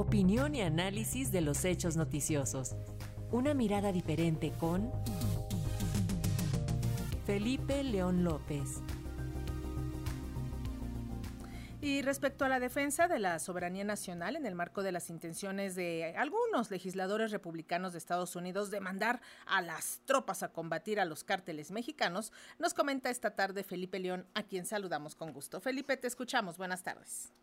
Opinión y análisis de los hechos noticiosos. Una mirada diferente con Felipe León López. Y respecto a la defensa de la soberanía nacional en el marco de las intenciones de algunos legisladores republicanos de Estados Unidos de mandar a las tropas a combatir a los cárteles mexicanos, nos comenta esta tarde Felipe León, a quien saludamos con gusto. Felipe, te escuchamos. Buenas tardes.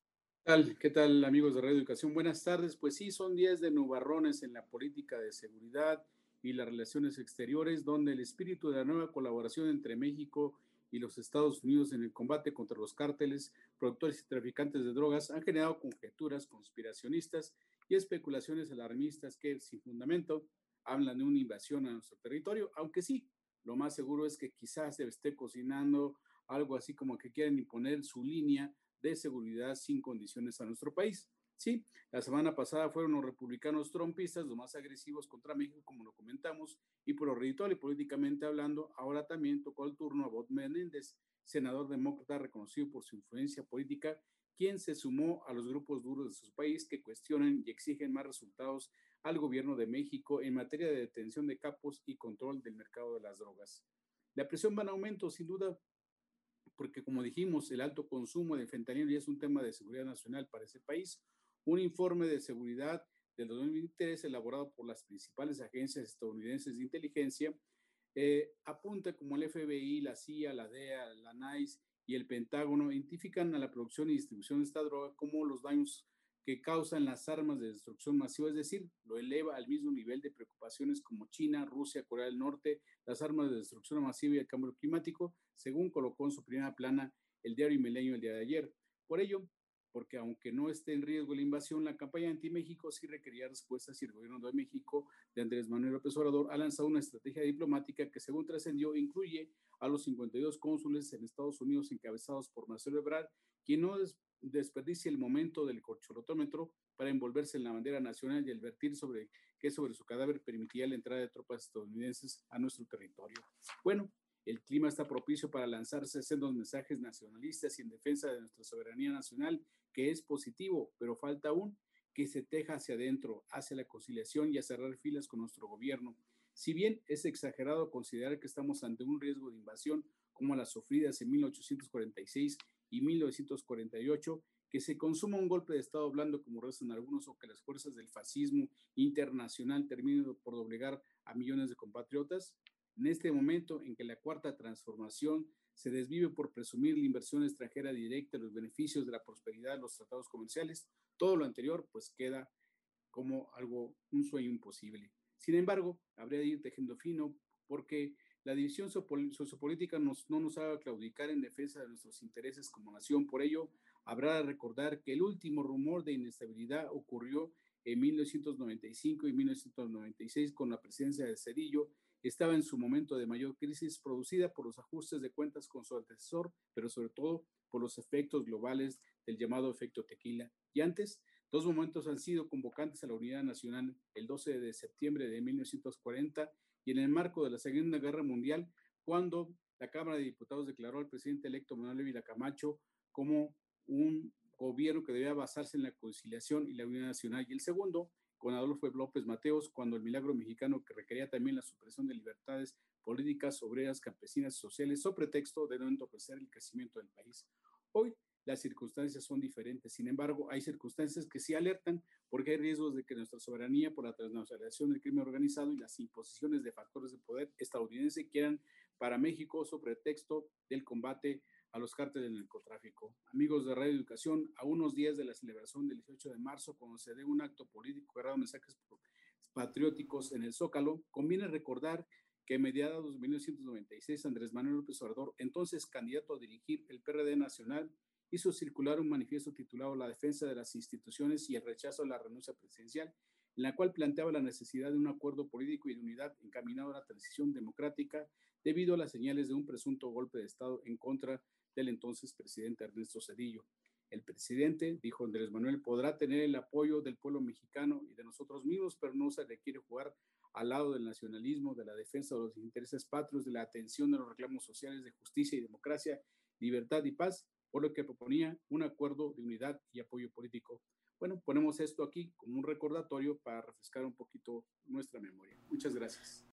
¿Qué tal, ¿Qué tal amigos de Radio Educación? Buenas tardes. Pues sí, son días de nubarrones en la política de seguridad y las relaciones exteriores, donde el espíritu de la nueva colaboración entre México y los Estados Unidos en el combate contra los cárteles, productores y traficantes de drogas han generado conjeturas conspiracionistas y especulaciones alarmistas que, sin fundamento, hablan de una invasión a nuestro territorio, aunque sí, lo más seguro es que quizás se esté cocinando algo así como que quieren imponer su línea de seguridad sin condiciones a nuestro país. Sí, la semana pasada fueron los republicanos trompistas los más agresivos contra México, como lo comentamos, y por lo reditual y políticamente hablando, ahora también tocó el turno a Bob Menéndez, senador demócrata reconocido por su influencia política, quien se sumó a los grupos duros de su país que cuestionan y exigen más resultados al gobierno de México en materia de detención de capos y control del mercado de las drogas. La presión va en aumento, sin duda, porque como dijimos, el alto consumo de fentanilo ya es un tema de seguridad nacional para ese país, un informe de seguridad del 2023 elaborado por las principales agencias estadounidenses de inteligencia eh, apunta como el FBI, la CIA, la DEA, la NICE y el Pentágono identifican a la producción y distribución de esta droga como los daños que causan las armas de destrucción masiva, es decir, lo eleva al mismo nivel de preocupaciones como China, Rusia, Corea del Norte, las armas de destrucción masiva y el cambio climático, según colocó en su primera plana el diario Milenio el día de ayer. Por ello, porque aunque no esté en riesgo la invasión, la campaña anti-México sí requería respuestas y el gobierno de México de Andrés Manuel López Obrador ha lanzado una estrategia diplomática que, según trascendió, incluye a los 52 cónsules en Estados Unidos encabezados por Marcelo Ebrard, quien no desperdicie el momento del corcholotómetro para envolverse en la bandera nacional y advertir sobre que sobre su cadáver permitía la entrada de tropas estadounidenses a nuestro territorio. Bueno, el clima está propicio para lanzarse sendos mensajes nacionalistas y en defensa de nuestra soberanía nacional, que es positivo, pero falta aún que se teja hacia adentro, hacia la conciliación y a cerrar filas con nuestro gobierno. Si bien es exagerado considerar que estamos ante un riesgo de invasión como las sufridas en 1846 y 1948, que se consuma un golpe de Estado blando como rezan algunos o que las fuerzas del fascismo internacional terminen por doblegar a millones de compatriotas, en este momento en que la cuarta transformación se desvive por presumir la inversión extranjera directa, los beneficios de la prosperidad de los tratados comerciales, todo lo anterior pues queda como algo, un sueño imposible. Sin embargo, habría de ir tejiendo fino porque la división sociopolítica nos, no nos haga claudicar en defensa de nuestros intereses como nación. Por ello, habrá de recordar que el último rumor de inestabilidad ocurrió en 1995 y 1996 con la presidencia de Cedillo estaba en su momento de mayor crisis producida por los ajustes de cuentas con su antecesor, pero sobre todo por los efectos globales del llamado efecto tequila. Y antes, dos momentos han sido convocantes a la unidad nacional, el 12 de septiembre de 1940 y en el marco de la Segunda Guerra Mundial, cuando la Cámara de Diputados declaró al presidente electo Manuel Ávila Camacho como un gobierno que debía basarse en la conciliación y la unidad nacional. Y el segundo, con Adolfo López Mateos cuando el milagro mexicano que requería también la supresión de libertades políticas, obreras, campesinas y sociales, sobre pretexto de no entorpecer el crecimiento del país. Hoy las circunstancias son diferentes, sin embargo, hay circunstancias que sí alertan porque hay riesgos de que nuestra soberanía por la transnacionalización del crimen organizado y las imposiciones de factores de poder estadounidense quieran para México sobre pretexto del combate a los cárteles del narcotráfico. Amigos de Radio Educación, a unos días de la celebración del 18 de marzo, cuando se dé un acto político cargado mensajes patrióticos en el Zócalo, conviene recordar que a mediados de 1996 Andrés Manuel López Obrador, entonces candidato a dirigir el PRD nacional, hizo circular un manifiesto titulado La defensa de las instituciones y el rechazo a la renuncia presidencial, en la cual planteaba la necesidad de un acuerdo político y de unidad encaminado a la transición democrática debido a las señales de un presunto golpe de Estado en contra del entonces presidente Ernesto Cedillo. El presidente, dijo Andrés Manuel, podrá tener el apoyo del pueblo mexicano y de nosotros mismos, pero no se requiere jugar al lado del nacionalismo, de la defensa de los intereses patrios, de la atención de los reclamos sociales de justicia y democracia, libertad y paz, por lo que proponía un acuerdo de unidad y apoyo político. bueno, ponemos esto aquí como un recordatorio para refrescar un poquito nuestra memoria. Muchas gracias.